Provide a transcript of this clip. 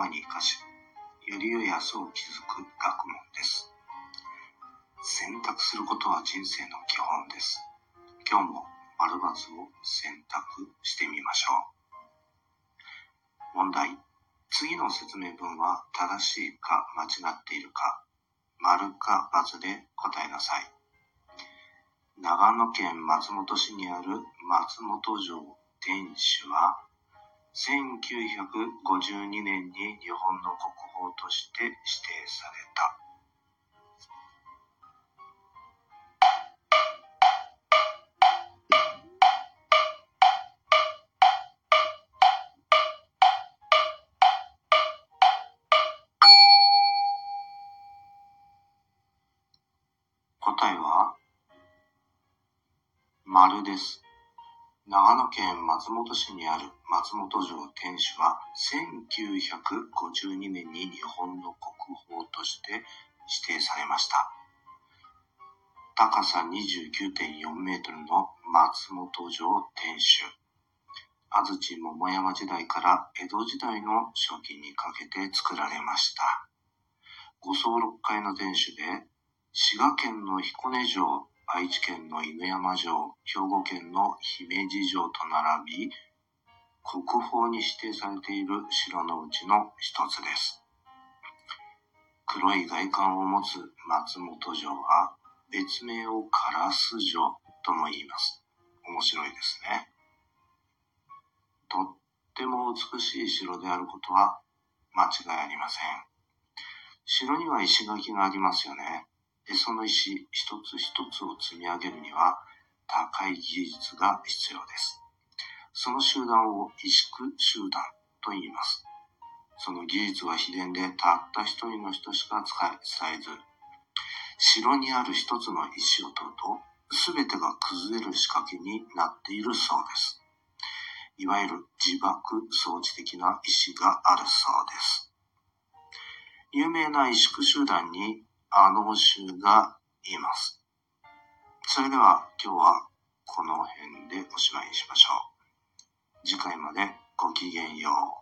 間に生かし、より良い明日を築く学問です。選択することは人生の基本です。今日も丸×を選択してみましょう。問題。次の説明文は正しいか間違っているか、丸か×で答えなさい。長野県松本市にある松本城天守は、1952年に日本の国宝として指定された。答えは、丸です。長野県松本市にある松本城天守は1952年に日本の国宝として指定されました。高さ29.4メートルの松本城天守。安土桃山時代から江戸時代の初期にかけて作られました。5層6階の天守で、滋賀県の彦根城、愛知県の犬山城、兵庫県の姫路城と並び、国宝に指定されている城のうちの一つです。黒い外観を持つ松本城は、別名を烏城とも言います。面白いですね。とっても美しい城であることは間違いありません。城には石垣がありますよね。で、その石一つ一つを積み上げるには高い技術が必要です。その集団を石工集団と言います。その技術は秘伝でたった一人の人しか使えず、城にある一つの石を取ると、すべてが崩れる仕掛けになっているそうです。いわゆる自爆装置的な石があるそうです。有名な石工集団にあの州がいます。それでは今日はこの辺でおしまいにしましょう。次回までごきげんよう。